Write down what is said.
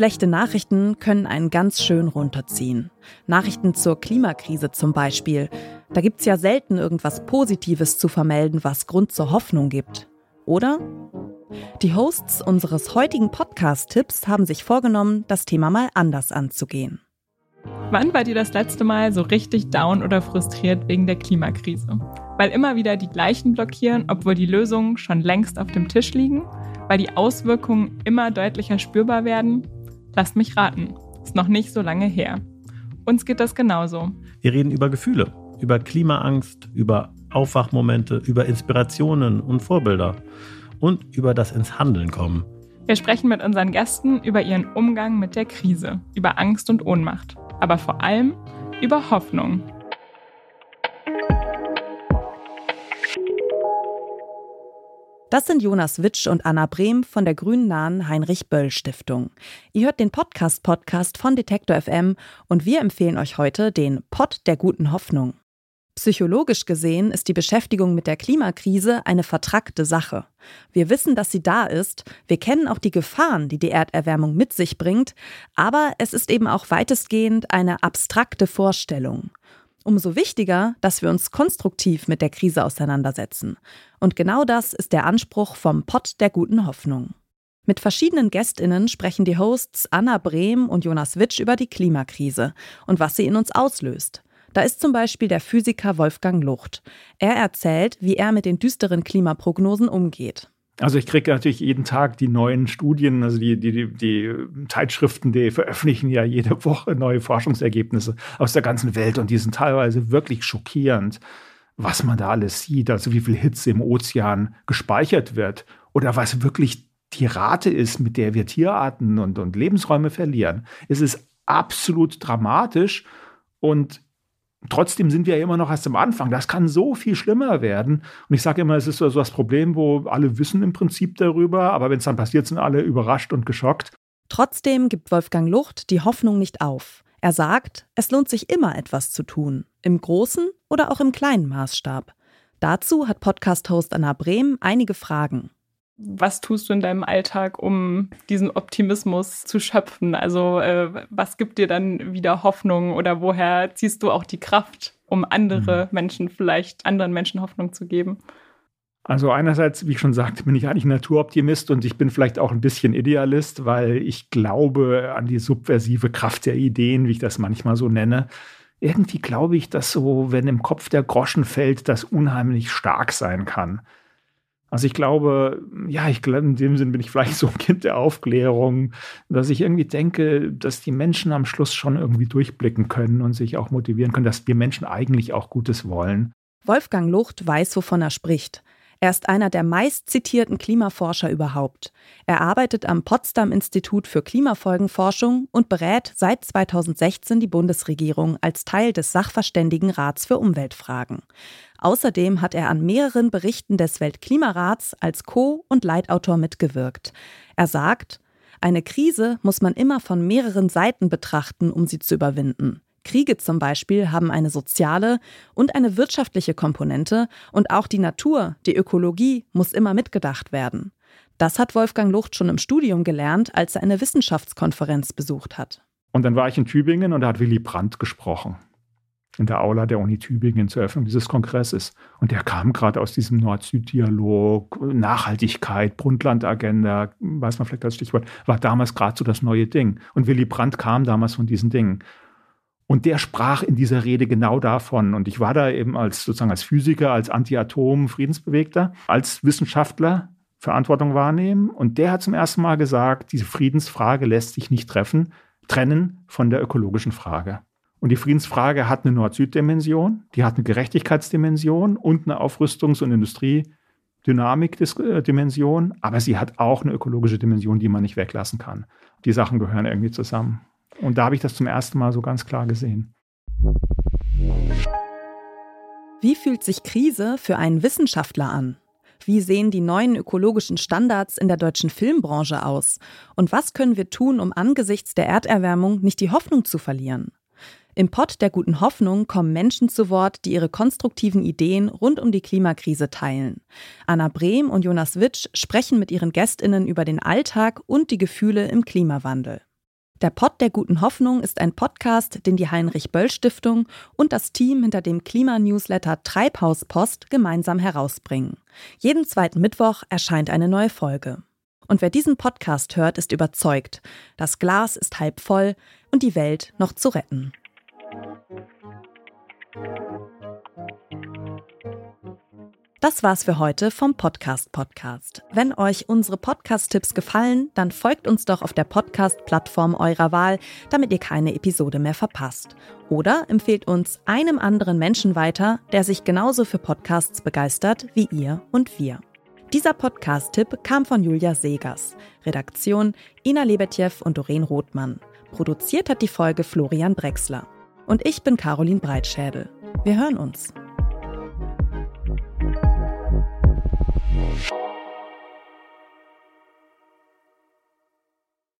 Schlechte Nachrichten können einen ganz schön runterziehen. Nachrichten zur Klimakrise zum Beispiel. Da gibt's ja selten irgendwas Positives zu vermelden, was Grund zur Hoffnung gibt. Oder? Die Hosts unseres heutigen Podcast-Tipps haben sich vorgenommen, das Thema mal anders anzugehen. Wann war dir das letzte Mal so richtig down oder frustriert wegen der Klimakrise? Weil immer wieder die gleichen blockieren, obwohl die Lösungen schon längst auf dem Tisch liegen? Weil die Auswirkungen immer deutlicher spürbar werden? Lasst mich raten, ist noch nicht so lange her. Uns geht das genauso. Wir reden über Gefühle, über Klimaangst, über Aufwachmomente, über Inspirationen und Vorbilder und über das ins Handeln kommen. Wir sprechen mit unseren Gästen über ihren Umgang mit der Krise, über Angst und Ohnmacht, aber vor allem über Hoffnung. Das sind Jonas Witsch und Anna Brehm von der grünnahen Heinrich Böll Stiftung. Ihr hört den Podcast Podcast von Detektor FM und wir empfehlen euch heute den Pott der guten Hoffnung. Psychologisch gesehen ist die Beschäftigung mit der Klimakrise eine vertrackte Sache. Wir wissen, dass sie da ist, wir kennen auch die Gefahren, die die Erderwärmung mit sich bringt, aber es ist eben auch weitestgehend eine abstrakte Vorstellung. Umso wichtiger, dass wir uns konstruktiv mit der Krise auseinandersetzen. Und genau das ist der Anspruch vom Pott der guten Hoffnung. Mit verschiedenen Gästinnen sprechen die Hosts Anna Brehm und Jonas Witsch über die Klimakrise und was sie in uns auslöst. Da ist zum Beispiel der Physiker Wolfgang Lucht. Er erzählt, wie er mit den düsteren Klimaprognosen umgeht. Also ich kriege natürlich jeden Tag die neuen Studien, also die, die, die, die Zeitschriften, die veröffentlichen ja jede Woche neue Forschungsergebnisse aus der ganzen Welt und die sind teilweise wirklich schockierend, was man da alles sieht, also wie viel Hitze im Ozean gespeichert wird oder was wirklich die Rate ist, mit der wir Tierarten und, und Lebensräume verlieren. Es ist absolut dramatisch und Trotzdem sind wir ja immer noch erst am Anfang. Das kann so viel schlimmer werden. Und ich sage immer, es ist so das Problem, wo alle wissen im Prinzip darüber, aber wenn es dann passiert, sind alle überrascht und geschockt. Trotzdem gibt Wolfgang Lucht die Hoffnung nicht auf. Er sagt, es lohnt sich immer etwas zu tun, im großen oder auch im kleinen Maßstab. Dazu hat Podcast-Host Anna Brehm einige Fragen was tust du in deinem Alltag, um diesen Optimismus zu schöpfen? Also äh, was gibt dir dann wieder Hoffnung oder woher ziehst du auch die Kraft, um andere mhm. Menschen vielleicht, anderen Menschen Hoffnung zu geben? Also einerseits, wie ich schon sagte, bin ich eigentlich Naturoptimist und ich bin vielleicht auch ein bisschen Idealist, weil ich glaube an die subversive Kraft der Ideen, wie ich das manchmal so nenne. Irgendwie glaube ich, dass so, wenn im Kopf der Groschen fällt, das unheimlich stark sein kann. Also ich glaube, ja, ich glaube, in dem Sinn bin ich vielleicht so ein Kind der Aufklärung, dass ich irgendwie denke, dass die Menschen am Schluss schon irgendwie durchblicken können und sich auch motivieren können, dass wir Menschen eigentlich auch Gutes wollen. Wolfgang Lucht weiß, wovon er spricht. Er ist einer der meistzitierten Klimaforscher überhaupt. Er arbeitet am Potsdam Institut für Klimafolgenforschung und berät seit 2016 die Bundesregierung als Teil des Sachverständigenrats für Umweltfragen. Außerdem hat er an mehreren Berichten des Weltklimarats als Co- und Leitautor mitgewirkt. Er sagt, eine Krise muss man immer von mehreren Seiten betrachten, um sie zu überwinden. Kriege zum Beispiel haben eine soziale und eine wirtschaftliche Komponente und auch die Natur, die Ökologie muss immer mitgedacht werden. Das hat Wolfgang Lucht schon im Studium gelernt, als er eine Wissenschaftskonferenz besucht hat. Und dann war ich in Tübingen und da hat Willy Brandt gesprochen. In der Aula der Uni Tübingen zur Eröffnung dieses Kongresses. Und der kam gerade aus diesem Nord-Süd-Dialog, Nachhaltigkeit, Brundtland-Agenda, weiß man vielleicht als Stichwort, war damals gerade so das neue Ding. Und Willy Brandt kam damals von diesen Dingen. Und der sprach in dieser Rede genau davon. Und ich war da eben als sozusagen als Physiker, als Anti-Atom-Friedensbewegter, als Wissenschaftler Verantwortung wahrnehmen. Und der hat zum ersten Mal gesagt, diese Friedensfrage lässt sich nicht treffen, trennen von der ökologischen Frage. Und die Friedensfrage hat eine Nord-Süd-Dimension, die hat eine Gerechtigkeitsdimension und eine Aufrüstungs- und Industriedynamik-Dimension, aber sie hat auch eine ökologische Dimension, die man nicht weglassen kann. Die Sachen gehören irgendwie zusammen. Und da habe ich das zum ersten Mal so ganz klar gesehen. Wie fühlt sich Krise für einen Wissenschaftler an? Wie sehen die neuen ökologischen Standards in der deutschen Filmbranche aus? Und was können wir tun, um angesichts der Erderwärmung nicht die Hoffnung zu verlieren? Im Pott der guten Hoffnung kommen Menschen zu Wort, die ihre konstruktiven Ideen rund um die Klimakrise teilen. Anna Brehm und Jonas Witsch sprechen mit ihren Gästinnen über den Alltag und die Gefühle im Klimawandel. Der Pod der guten Hoffnung ist ein Podcast, den die Heinrich Böll Stiftung und das Team hinter dem Klimanewsletter Treibhauspost gemeinsam herausbringen. Jeden zweiten Mittwoch erscheint eine neue Folge. Und wer diesen Podcast hört, ist überzeugt, das Glas ist halb voll und die Welt noch zu retten. Das war's für heute vom Podcast Podcast. Wenn euch unsere Podcast-Tipps gefallen, dann folgt uns doch auf der Podcast-Plattform eurer Wahl, damit ihr keine Episode mehr verpasst. Oder empfehlt uns einem anderen Menschen weiter, der sich genauso für Podcasts begeistert wie ihr und wir. Dieser Podcast-Tipp kam von Julia Segers. Redaktion Ina Lebetjew und Doreen Rothmann. Produziert hat die Folge Florian Drexler. Und ich bin Caroline Breitschädel. Wir hören uns.